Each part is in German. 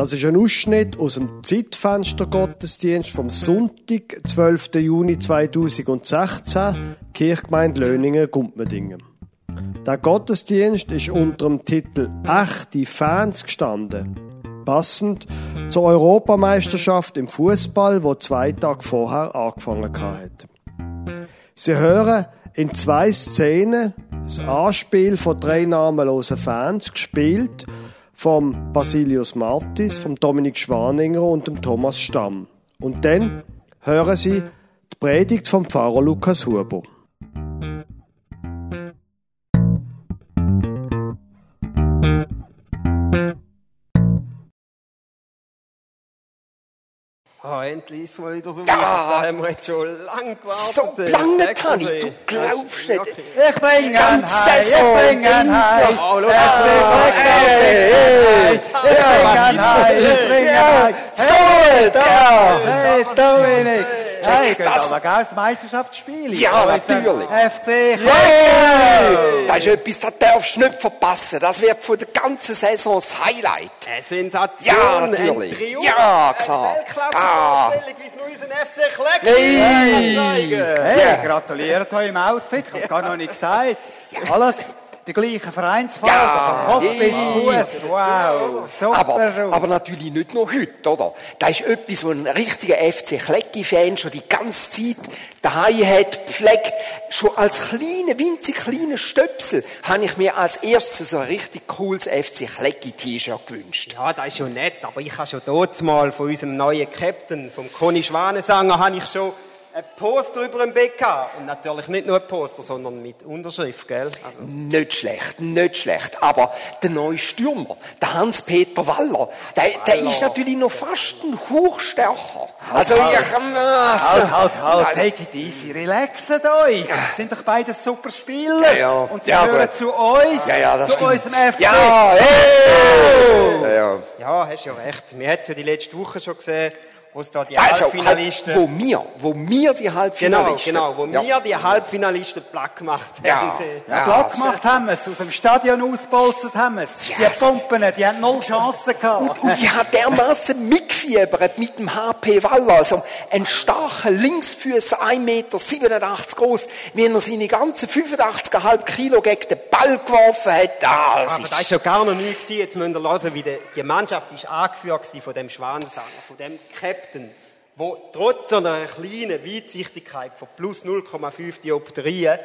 Das ist ein Ausschnitt aus dem Zeitfenster Gottesdienst vom Sonntag, 12. Juni 2016, Kirchgemeinde Löningen, Gumpmedingen. Der Gottesdienst ist unter dem Titel Echte Fans gestanden. Passend zur Europameisterschaft im Fußball, wo zwei Tage vorher angefangen hat. Sie hören in zwei Szenen das Anspiel von drei namenlosen Fans gespielt vom Basilius Martis, vom Dominik Schwaninger und dem Thomas Stamm. Und dann hören Sie die Predigt vom Pfarrer Lukas Huber. Oh, endlich ist mal wieder so Ja. Da haben wir jetzt schon lange gewartet. So lange, Tani, du glaubst nicht. Ich bring ihn heim, ich bring ihn heim. Oh, schau, Ich bring ihn heim, ich bring ihn heim. So, Hey, da. hey, Dominik. Geht das- aber gell, das Meisterschaftsspiel. Ja, der natürlich. FC Hey, das ist etwas, das darfst du nicht verpassen. Das wird von der ganzen Saison das Highlight. Eine Sensation, Ja, natürlich. ein Triumph, Ja, klar. Eine Weltklasse-Vorstellung, wie es nur unser FC Kleck Hey. Ja. gratuliere zu eurem Outfit. Ich habe es gar noch nicht gesagt. Alles die gleichen Vereinsfarben. Ja, Kopf bis. Fuß. Wow, super. Aber, aber natürlich nicht nur heute, oder? Das ist etwas, was ein richtiger FC Klecki-Fan schon die ganze Zeit daheim hat, pflegt. Schon als kleine, winzig kleine Stöpsel habe ich mir als erstes so ein richtig cooles FC Klecki-T-Shirt gewünscht. Ja, das ist schon nett, aber ich habe schon dort mal von unserem neuen Captain, vom Conny Schwanesanger, habe ich schon ein Poster über dem gehabt. Und natürlich nicht nur ein Poster, sondern mit Unterschrift, gell? Also, Nicht schlecht, nicht schlecht. Aber der neue Stürmer, der Hans-Peter Waller, der, der ist natürlich noch fast ein Hochstärker. Also ich... Halt, halt, halt, take it easy, relaxet euch. Sind doch beide super Spieler. Ja, ja. Und sie Ja, gehören gut. zu uns, Ja, ja, das zu stimmt. unserem FC. Ja, hey! Ja, ja. ja, hast ja recht. Wir haben es ja die letzte Woche schon gesehen, wo es da die Also, Halbfinalisten... halt, wo wir, wo wir die Genau, Halbfinalisten. genau, wo ja. wir die Halbfinalisten platt gemacht haben. Ja. Äh, Ja, platt gemacht haben wir es, aus dem Stadion ausbolzert haben wir es. Yes. Die Pumpen, die haben null Chancen gehabt. Und, und ich habe dermaßen mitgefiebert mit dem HP Waller, also ein starker Linksfüßer, 1,87 Meter groß, wie er seine ganzen 85,5 Kilo gegen den Ball geworfen hat. Ah, das Aber ist- das ist ja gar noch nie gewesen. Jetzt müsst ihr hören, wie die, die Mannschaft ist angeführt von dem Schwanensanger, von dem Captain, wo trotz einer kleinen Weitsichtigkeit von plus 0,5 Dioptrien,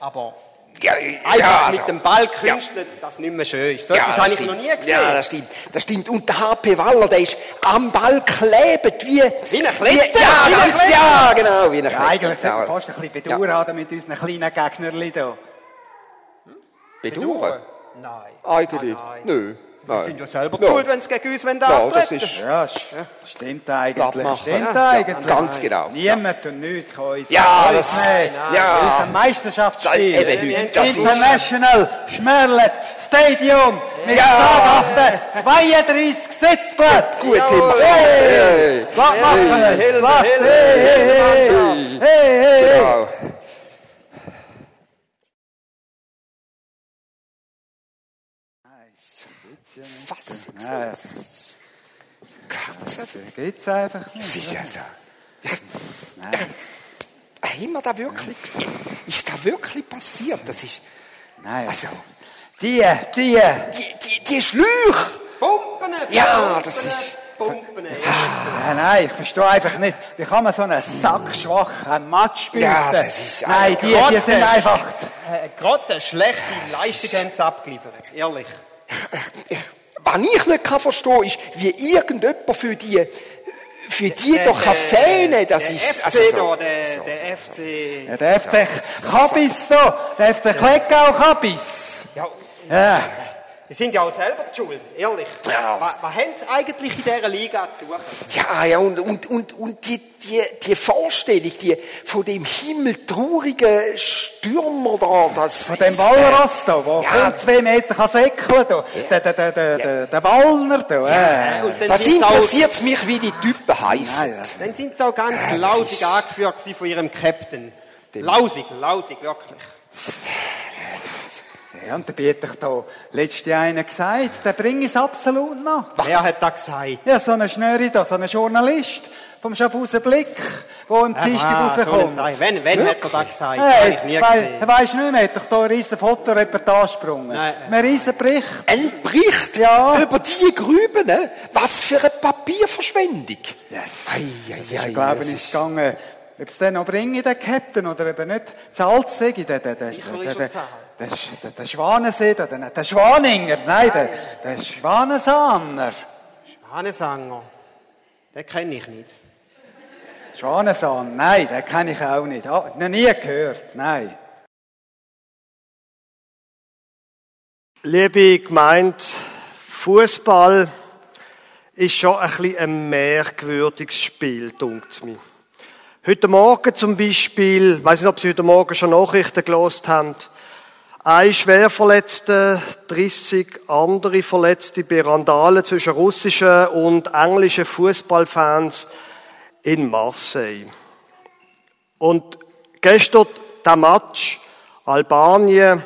aber ja, einfach ja, mit also- dem Ball künstelt, das nicht mehr schön ist. So etwas das habe ich stimmt. noch nie gesehen. Ja, das stimmt. Das stimmt. Und der HP Waller, der ist am Ball klebend wie... Wie eine Klette. Wie, ja, Wie ganz, ja, genau, wie eine Klette. Eigentlich sollten wir Ja. fast ein bisschen Bedauern haben mit unseren kleinen Gegnerli hier. Bedauern? Nein. Eigentlich. Ah, nein. Nö. Nein. sind ja selber Ja. schuld, wenn sie gegen uns Ja, das ist... Ja, stimmt eigentlich. Stimmt Ja, eigentlich. ganz genau. Niemand und nichts kann uns Ja, uns das- nehmen. ja. Unser Meisterschaftsspiel. Das- eben, wir das ist- International Schmerlet Stadium mit Ja. sagenhaften 32 Sitzplätzen. Gut, Tim. Hey, was machen wir? Hilfe, Was? Hilfe, Hey, hey, hey, hey, hey, hey. Genau. Fassungslos. Grausam. Geht's einfach nicht. Das ist ja so. Ja. Haben wir da wirklich, ist da wirklich passiert? Das ist, Nein, also, die, die, die, die, die Schläuche. Pumpen! Ja, Pumpen, das ist- Pumpen! Nein, nein, ich verstehe einfach nicht, wie kann man so einen sackschwachen Match spielen? Ja, das ist also Nein, die, die Gott, sind das- einfach... Äh, Gerade eine schlechte Leistung haben sie abgeliefert. Ehrlich. Was ich nicht kann verstehen ist, wie irgendjemand für die, für die Der- doch kann das der ist, FC also so. da, der, der FC. Ja, der FC Kabis da, der FC Kleckau Kabis. Ja, Ja. Die sind ja auch selber die schuld, ehrlich. Ja. Was, was haben sie eigentlich in dieser Liga zu suchen? Ja, ja, und, und, und, und die, die, die Vorstellung, die, von dem himmeltraurigen Stürmer da, das Von dem ist, Walross da, der ja. zwei Meter kann säckeln da. Der, der, der, der, der, der Wallner da. Ja. Was sind sie auch, interessiert mich, wie die Typen heißen? Nein, dann sind sie auch ganz lausig angeführt von ihrem Captain. Lausig, lausig, wirklich. Ja, und der Peter hat da letztes Jahr einer gesagt, der bringt es absolut noch. Wer hat das gesagt? Ja, so ein Schnöri da, so ein Journalist vom Schaffhausen Blick, der am Dienstag so rauskommt. Zeichen. Wenn, wenn hat er das gesagt? Hey, ich nie wei- gesehen. weisst du nicht mehr, hat doch da eine riesen Fotoreportage gesprungen. Nein. Ein riesen Bericht. Ein Bericht Ja. über die Grüben, ne? Was für eine Papierverschwendung. Yes. Ei, ei, ei, Ich glaube, das es ist gegangen, ob es den noch bringen, den Captain, oder eben nicht. Zahlt sei, der, der, der, Sicher der, ist der, er zahlt. Der, der, der Schwanensee, der, der, der Schwaninger, nein, der, der Schwanensahner. Schwanesanger. Den kenne ich nicht. Schwanensahn, nein, den kenne ich auch nicht. Ah, noch nie gehört, nein. Liebe Gemeinde, Fußball ist schon ein bisschen ein merkwürdiges Spiel, dunkt mir. Heute Morgen zum Beispiel, ich weiß nicht, ob Sie heute Morgen schon Nachrichten gelost haben, ein Schwerverletzter, 30 andere Verletzte bei Randalen zwischen russischen und englischen Fußballfans in Marseille. Und gestern der Match Albanien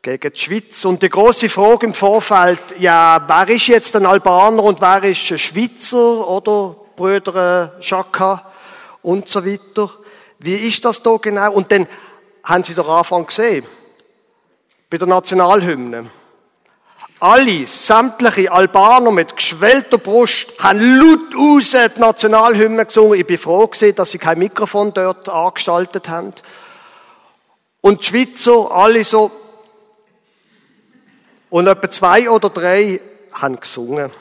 gegen die Schweiz. Und die große Frage im Vorfeld, ja, wer ist jetzt ein Albaner und wer ist ein Schweizer oder Brüder Schaka und so weiter. Wie ist das da genau? Und dann haben Sie den Anfang gesehen. Bei der Nationalhymne. Alle, sämtliche Albaner mit geschwellter Brust haben laut raus die Nationalhymne gesungen. Ich bin froh gewesen, dass sie kein Mikrofon dort angestaltet haben. Und die Schweizer, alle so, und etwa zwei oder drei haben gesungen.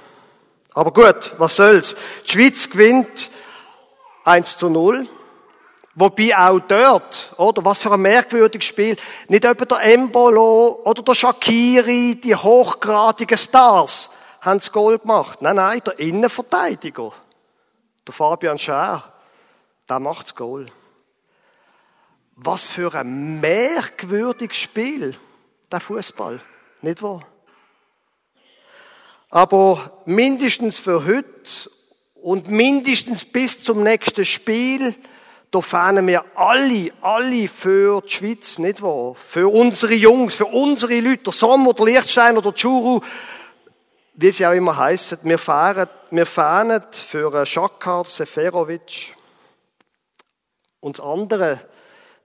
Aber gut, was soll's. Die Schweiz gewinnt 1 zu 0. Wobei auch dort, oder, was für ein merkwürdiges Spiel, nicht etwa der Embolo oder der Shakiri, die hochgradigen Stars, haben das Goal gemacht. Nein, nein, der Innenverteidiger, der Fabian Schär, der macht das Goal. Was für ein merkwürdiges Spiel, der Fußball, nicht wahr? Aber mindestens für heute und mindestens bis zum nächsten Spiel, da fahnen wir alle, alle für die Schweiz, nicht wahr? Für unsere Jungs, für unsere Leute, der Sommer, der Lichtstein oder der Churu, wie sie auch immer heißen. Wir fahren, wir fahnen für Shakar Seferovic. Und das andere,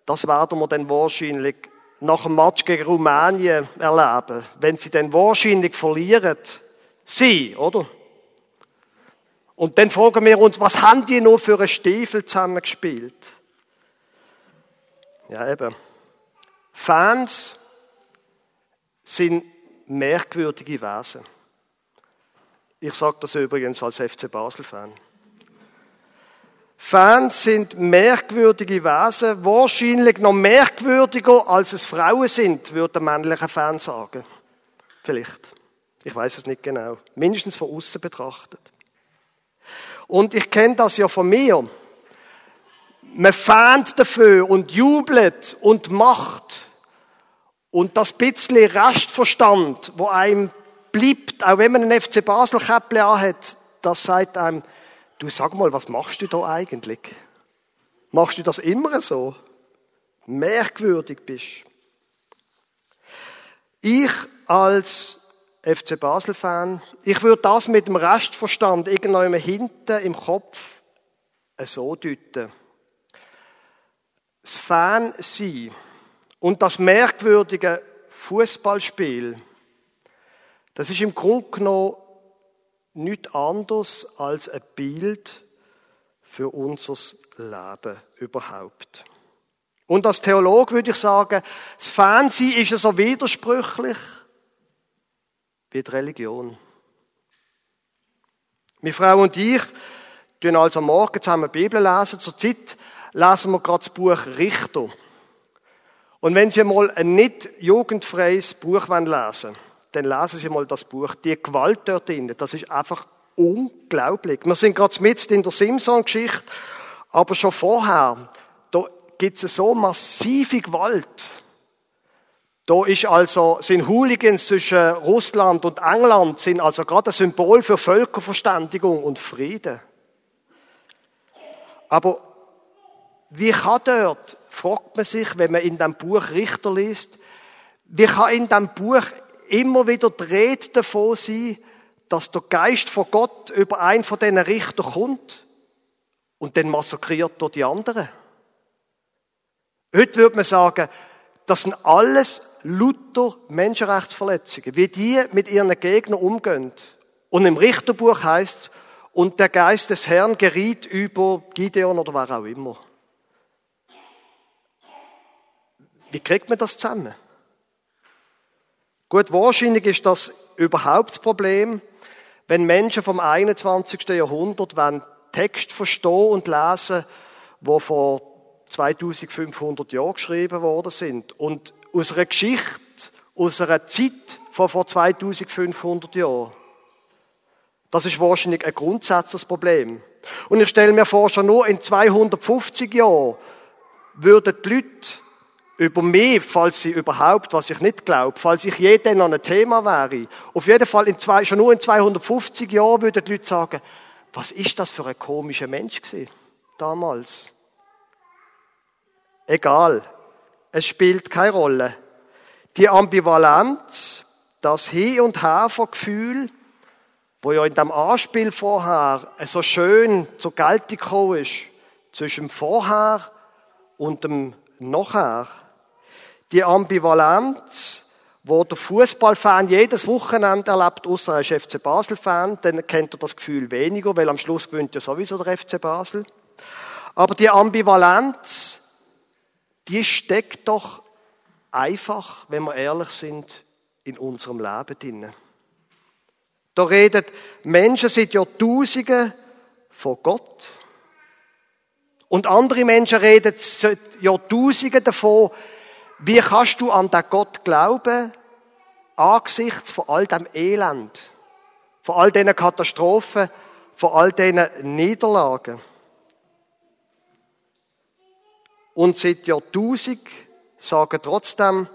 das werden wir dann wahrscheinlich nach dem Match gegen Rumänien erleben. Wenn sie dann wahrscheinlich verlieren, sie, oder? Und dann fragen wir uns, was haben die noch für einen Stiefel zusammengespielt? Ja, eben. Fans sind merkwürdige Wesen. Ich sage das übrigens als FC Basel-Fan. Fans sind merkwürdige Wesen, wahrscheinlich noch merkwürdiger, als es Frauen sind, würde der männliche Fan sagen. Vielleicht. Ich weiß es nicht genau. Mindestens von außen betrachtet. Und ich kenne das ja von mir. Man fähnt dafür und jubelt und macht. Und das bisschen Restverstand, wo einem bleibt, auch wenn man ein FC Basel Käppli anhat, das sagt einem, du sag mal, was machst du da eigentlich? Machst du das immer so? Merkwürdig bist. Ich als FC Basel-Fan, ich würde das mit dem Restverstand irgendwann hinten im Kopf so deuten. Das Fan sein und das merkwürdige Fußballspiel, das ist im Grunde genommen nichts anderes als ein Bild für unser Leben überhaupt. Und als Theologe würde ich sagen, das Fansein ist so widersprüchlich wie die Religion. Meine Frau und ich tun also Morgen zusammen Bibel lesen. Zur Zeit lesen wir gerade das Buch Richter. Und wenn Sie mal ein nicht jugendfreies Buch lesen wollen, dann lesen Sie mal das Buch. Die Gewalt dort drin, das ist einfach unglaublich. Wir sind gerade mitten in der Simson-Geschichte, aber schon vorher, da gibt es so massive Gewalt. Da ist also, sind Hooligans zwischen Russland und England, sind also gerade ein Symbol für Völkerverständigung und Frieden. Aber wie kann dort, fragt man sich, wenn man in dem Buch Richter liest, Wie kann in diesem Buch immer wieder die Rede davon sein, dass der Geist von Gott über einen von diesen Richter kommt und dann massakriert er die anderen? Heute würde man sagen, das sind alles lauter Menschenrechtsverletzungen, wie die mit ihren Gegnern umgehen. Und im Richterbuch heißt es, und der Geist des Herrn geriet über Gideon oder wer auch immer. Wie kriegt man das zusammen? Gut, wahrscheinlich ist das überhaupt das Problem, wenn Menschen vom 21. Jahrhundert wenn Text verstehen und lesen, wo vor 2500 Jahren geschrieben worden sind und aus einer Geschichte, aus einer Zeit von vor 2500 Jahren. Das ist wahrscheinlich ein grundsätzliches Problem. Und ich stelle mir vor, schon nur in 250 Jahren würden die Leute über mich, falls sie überhaupt, was ich nicht glaube, falls ich jeder noch ein Thema wäre, auf jeden Fall in zwei, schon nur in 250 Jahren würden die Leute sagen, was ist das für ein komischer Mensch gewesen, damals? Egal. Es spielt keine Rolle. Die Ambivalenz, das Hin und Her von Gefühl, wo ja in dem Anspiel vorher so schön zur Geltung gekommen ist, zwischen dem Vorher und dem Nachher. Die Ambivalenz, wo der Fußballfan jedes Wochenende erlebt, außer er ist FC Basel-Fan, dann kennt er das Gefühl weniger, weil am Schluss gewinnt ja sowieso der FC Basel. Aber die Ambivalenz, die steckt doch einfach, wenn wir ehrlich sind, in unserem Leben drin. Da reden Menschen seit Jahrtausenden von Gott. Und andere Menschen reden seit Jahrtausenden davon, wie kannst du an den Gott glauben, angesichts von all dem Elend, von all diesen Katastrophen, von all diesen Niederlagen. Und seit Jahrtausend sagen trotzdem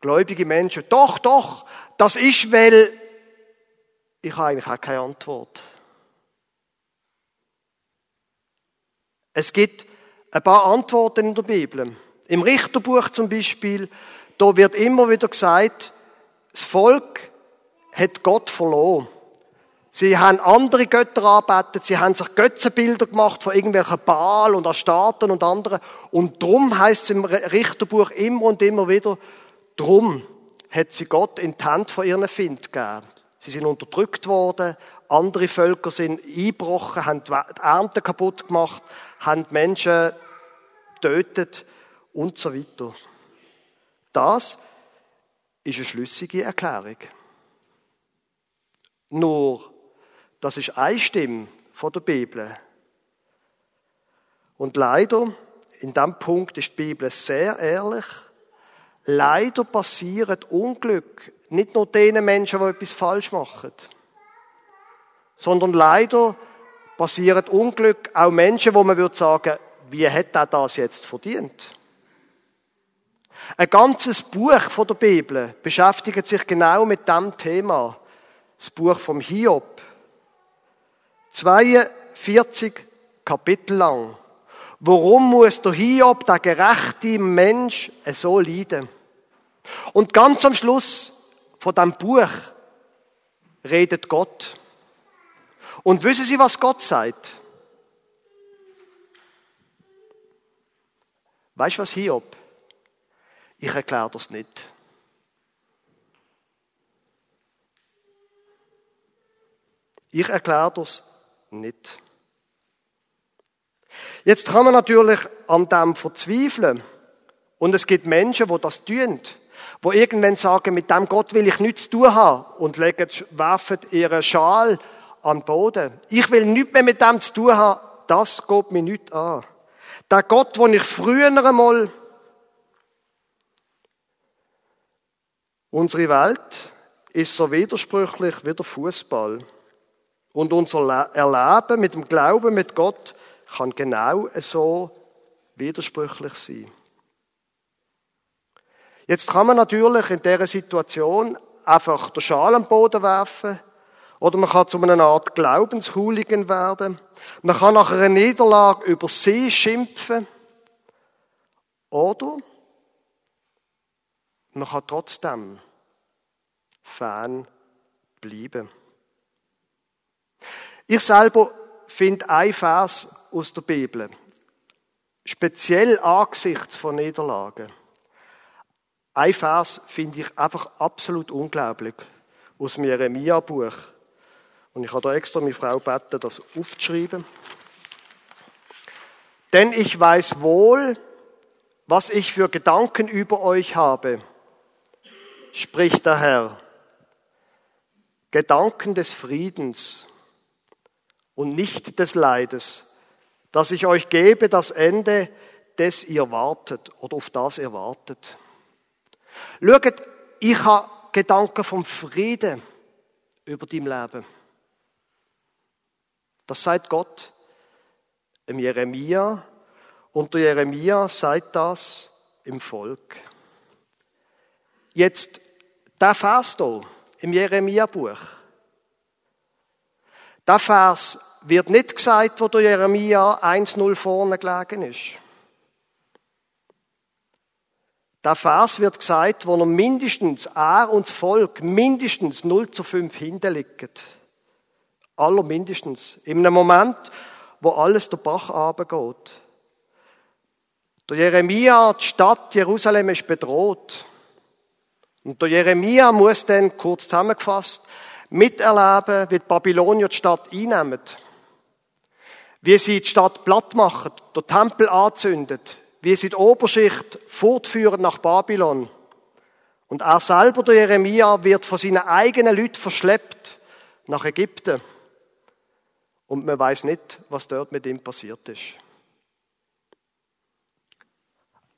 gläubige Menschen, doch, doch, das ist, weil ich habe eigentlich auch keine Antwort. Es gibt ein paar Antworten in der Bibel. Im Richterbuch zum Beispiel, da wird immer wieder gesagt, das Volk hat Gott verloren. Sie haben andere Götter arbeitet, sie haben sich Götzenbilder gemacht von irgendwelchen Baal und Astarten und anderen. Und drum heißt es im Richterbuch immer und immer wieder, drum hat sie Gott in die Hand von ihren Find gegeben. Sie sind unterdrückt worden, andere Völker sind eingebrochen, haben die Ernte kaputt gemacht, haben Menschen getötet und so weiter. Das ist eine schlüssige Erklärung. Nur das ist eine Stimme von der Bibel. Und leider, in diesem Punkt ist die Bibel sehr ehrlich, leider passiert Unglück nicht nur denen Menschen, die etwas falsch machen, sondern leider passiert Unglück auch Menschen, wo man würde sagen, wie hat er das jetzt verdient? Ein ganzes Buch von der Bibel beschäftigt sich genau mit dem Thema. Das Buch vom Hiob. 42 Kapitel lang. Warum muss der Hiob, der gerechte Mensch, so leiden? Und ganz am Schluss von dem Buch redet Gott. Und wissen Sie, was Gott sagt? Weißt du was, Hiob? Ich erkläre das nicht. Ich erkläre das nicht. Jetzt kann man natürlich an dem verzweifeln. Und es gibt Menschen, wo das tun. Wo irgendwann sagen, mit dem Gott will ich nichts zu tun haben. Und legen, werfen ihren Schal den Boden. Ich will nichts mehr mit dem zu tun haben. Das geht mir nicht an. Der Gott, den ich früher einmal Unsere Welt ist so widersprüchlich wie der Fußball. Und unser Erleben mit dem Glauben mit Gott kann genau so widersprüchlich sein. Jetzt kann man natürlich in dieser Situation einfach den Schal am Boden werfen oder man kann zu einer Art Glaubenshooligan werden. Man kann nach einer Niederlage über sie schimpfen oder man kann trotzdem Fan bleiben. Ich selber finde ein Vers aus der Bibel, speziell angesichts von Niederlagen. Ein Vers finde ich einfach absolut unglaublich aus dem Jeremia-Buch. Und ich habe da extra meine Frau gebeten, das aufzuschreiben. Denn ich weiß wohl, was ich für Gedanken über euch habe, spricht der Herr. Gedanken des Friedens und nicht des Leides, dass ich euch gebe das Ende, des ihr wartet oder auf das ihr wartet. Schaut, ich habe Gedanken vom Frieden über dein Leben. Das sagt Gott im Jeremia und der Jeremia sagt das im Volk. Jetzt der Vers hier im Jeremia-Buch. Der Vers wird nicht gesagt, wo der Jeremia 1-0 vorne gelegen ist. Der Vers wird gesagt, wo er mindestens, er und das Volk, mindestens 0 zu 5 hinterliegen. Aller mindestens. In einem Moment, wo alles der Bach runtergeht. Der Jeremia, die Stadt Jerusalem ist bedroht. Und der Jeremia muss dann, kurz zusammengefasst, miterleben, wie die Babylonier die Stadt einnehmen. Wie sie die Stadt platt machen, den Tempel anzündet, wie sie die Oberschicht fortführen nach Babylon. Und er selber, der Jeremia, wird von seinen eigenen Leuten verschleppt nach Ägypten. Und man weiß nicht, was dort mit ihm passiert ist.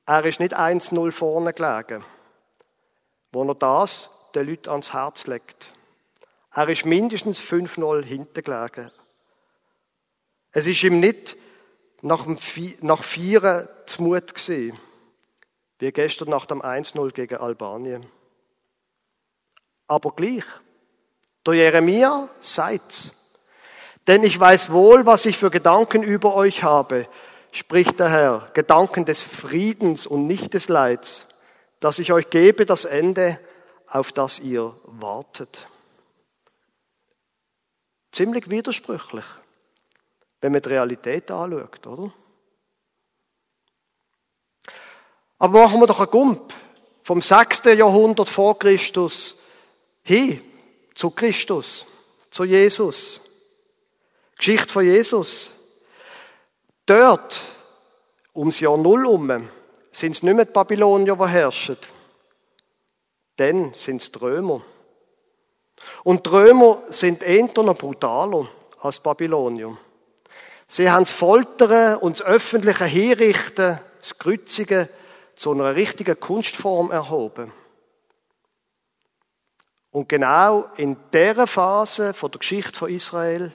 Er ist nicht 1-0 vorne gelegen, wo er das den Leuten ans Herz legt. Er ist mindestens 5-0 hinten gelegen. Es ist ihm nicht nach, dem nach Vieren zu Mut gewesen, wie gestern nach dem 1-0 gegen Albanien. Aber gleich, der Jeremia sagt's. Denn ich weiß wohl, was ich für Gedanken über euch habe, spricht der Herr, Gedanken des Friedens und nicht des Leids, dass ich euch gebe das Ende, auf das ihr wartet. Ziemlich widersprüchlich, wenn man die Realität anschaut, oder? Aber machen wir doch einen Gump vom 6. Jahrhundert vor Christus hin zu Christus, zu Jesus. Geschichte von Jesus. Dort, ums Jahr Null um, sind es nicht mehr die Babylonier, die herrschen. Dann sind es die Römer. Und die Römer sind eher noch brutaler als Babylonier. Sie haben das Foltern und das öffentliche Hinrichten, das Kreuzigen zu einer richtigen Kunstform erhoben. Und genau in dieser Phase der Geschichte von Israel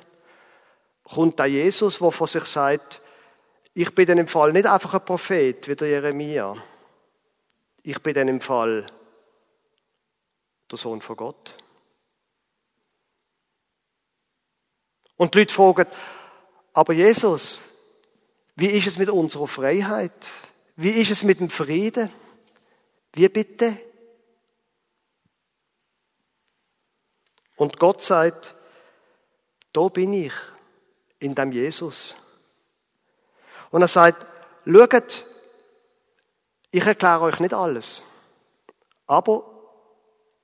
kommt da Jesus, der von sich sagt, ich bin dann im Fall nicht einfach ein Prophet wie der Jeremia. Ich bin dann im Fall der Sohn von Gott. Und die Leute fragen, aber Jesus, wie ist es mit unserer Freiheit? Wie ist es mit dem Frieden? Wie bitte? Und Gott sagt, da bin ich, in dem Jesus. Und er sagt, schaut, ich erkläre euch nicht alles, aber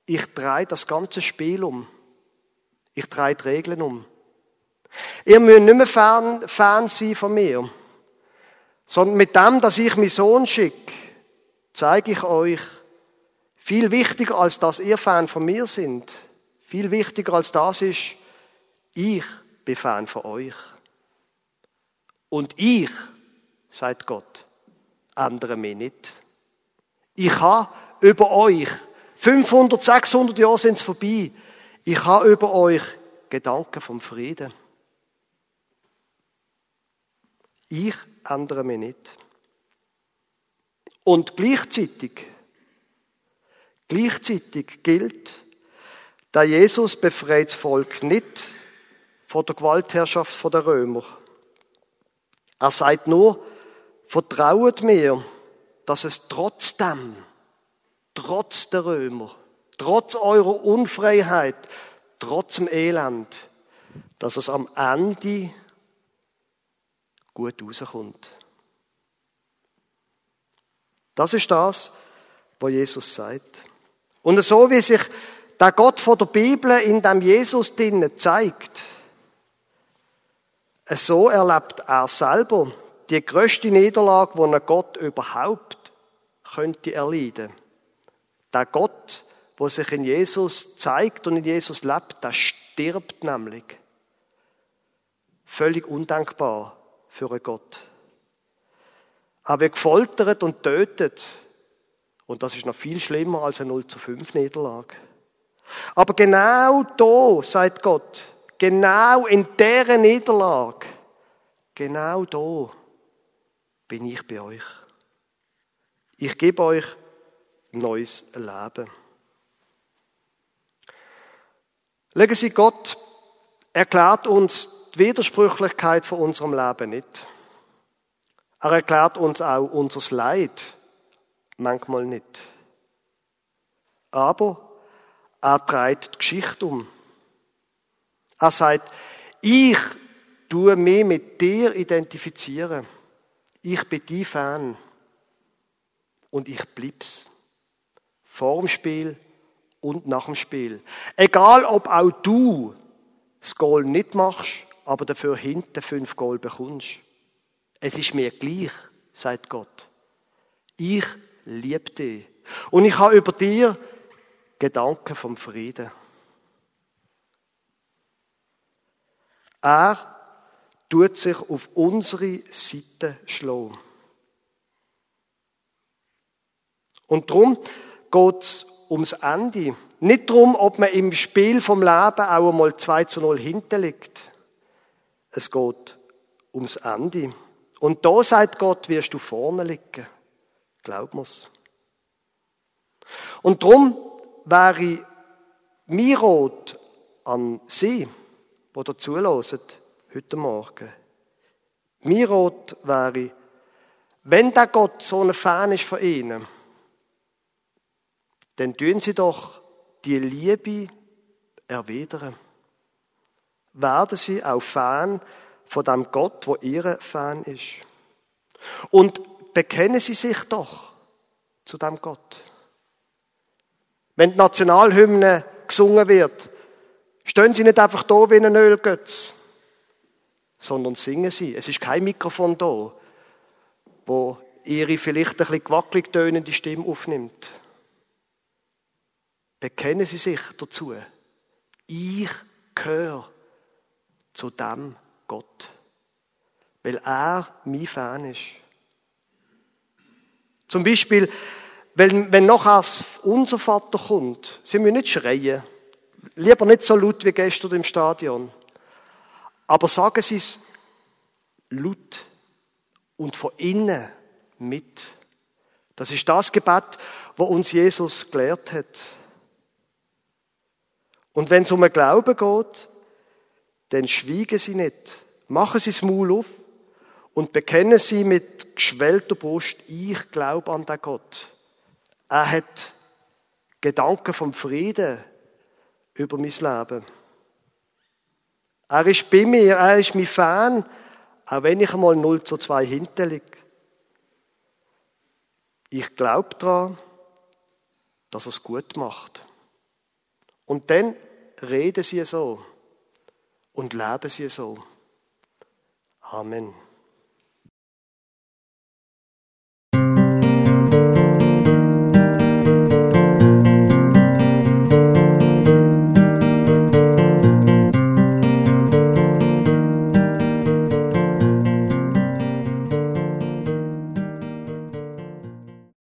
ich drehe das ganze Spiel um. Ich drehe die Regeln um. Ihr müsst nicht mehr Fan, Fan sein von mir, sondern mit dem, dass ich meinen Sohn schicke, zeige ich euch, viel wichtiger als dass ihr Fan von mir sind, viel wichtiger als das ist, ich bin Fan von euch. Und ich, sagt Gott, ändere mich nicht. Ich habe über euch, 500, 600 Jahre sind es vorbei, ich habe über euch Gedanken vom Frieden. Ich ändere mich nicht. Und gleichzeitig, gleichzeitig gilt, da Jesus befreit das Volk nicht von der Gewaltherrschaft der Römer. Er sagt nur, vertraut mir, dass es trotzdem trotz der Römer, trotz eurer Unfreiheit, trotz dem Elend, dass es am Ende gut rauskommt. Das ist das, was Jesus sagt. Und so wie sich der Gott von der Bibel in dem Jesus drinnen zeigt, so erlebt er selber die größte Niederlage, die ein Gott überhaupt könnte erleiden. Der Gott, wo sich in Jesus zeigt und in Jesus lebt, der stirbt nämlich. Völlig undankbar für einen Gott. Er wird gefoltert und tötet. Und das ist noch viel schlimmer als eine 0 zu 5 Niederlage. Aber genau da, sagt Gott, genau in dieser Niederlage, genau da bin ich bei euch. Ich gebe euch neues Leben. Legen Sie, Gott erklärt uns die Widersprüchlichkeit von unserem Leben nicht. Er erklärt uns auch unser Leid manchmal nicht. Aber er dreht die Geschichte um. Er sagt, ich tue mich mit dir identifizieren. Ich bin die Fan. Und ich bleib's. Vor dem Spiel und nach dem Spiel. Egal, ob auch du das Goal nicht machst, aber dafür hinten fünf Goal bekommst. Es ist mir gleich, sagt Gott. Ich liebe dich. Und ich habe über dir Gedanken vom Frieden. Er tut sich auf unsere Seite schlagen. Und darum geht es ums Ende. Nicht darum, ob man im Spiel vom Leben auch einmal 2 zu 0 hinterliegt. Es geht ums Ende. Und da sagt Gott, wirst du vorne liegen. Glaub mir's. Und darum wäre mein Rot an Sie, die da zulassen, heute Morgen. Mein Rot wäre, wenn der Gott so ein Fan ist von Ihnen, dann tun Sie doch die Liebe erwidern. Werden Sie auch Fan von dem Gott, wo Ihr Fan ist. Und bekennen Sie sich doch zu dem Gott. Wenn die Nationalhymne gesungen wird, stehen Sie nicht einfach da wie ein Ölgötz, sondern singen Sie. Es ist kein Mikrofon da, wo Ihre vielleicht ein bisschen gewackelig tönende Stimme aufnimmt. Bekennen Sie sich dazu. Ich gehöre zu dem Gott, weil er mein Fan ist. Zum Beispiel, wenn, wenn nachher unser Vater kommt, sie müssen nicht schreien. Lieber nicht so laut wie gestern im Stadion. Aber sagen Sie es laut und von innen mit. Das ist das Gebet, wo uns Jesus gelehrt hat. Und wenn es um den Glauben geht, dann schwiegen Sie nicht. Machen Sie das Maul auf und bekennen Sie mit geschwellter Brust, ich glaube an den Gott. Er hat Gedanken vom Frieden über mein Leben. Er ist bei mir, er ist mein Fan, auch wenn ich einmal 0 zu 2 hinterliege. Ich glaube daran, dass er es gut macht. Und dann reden sie so und leben sie so. Amen.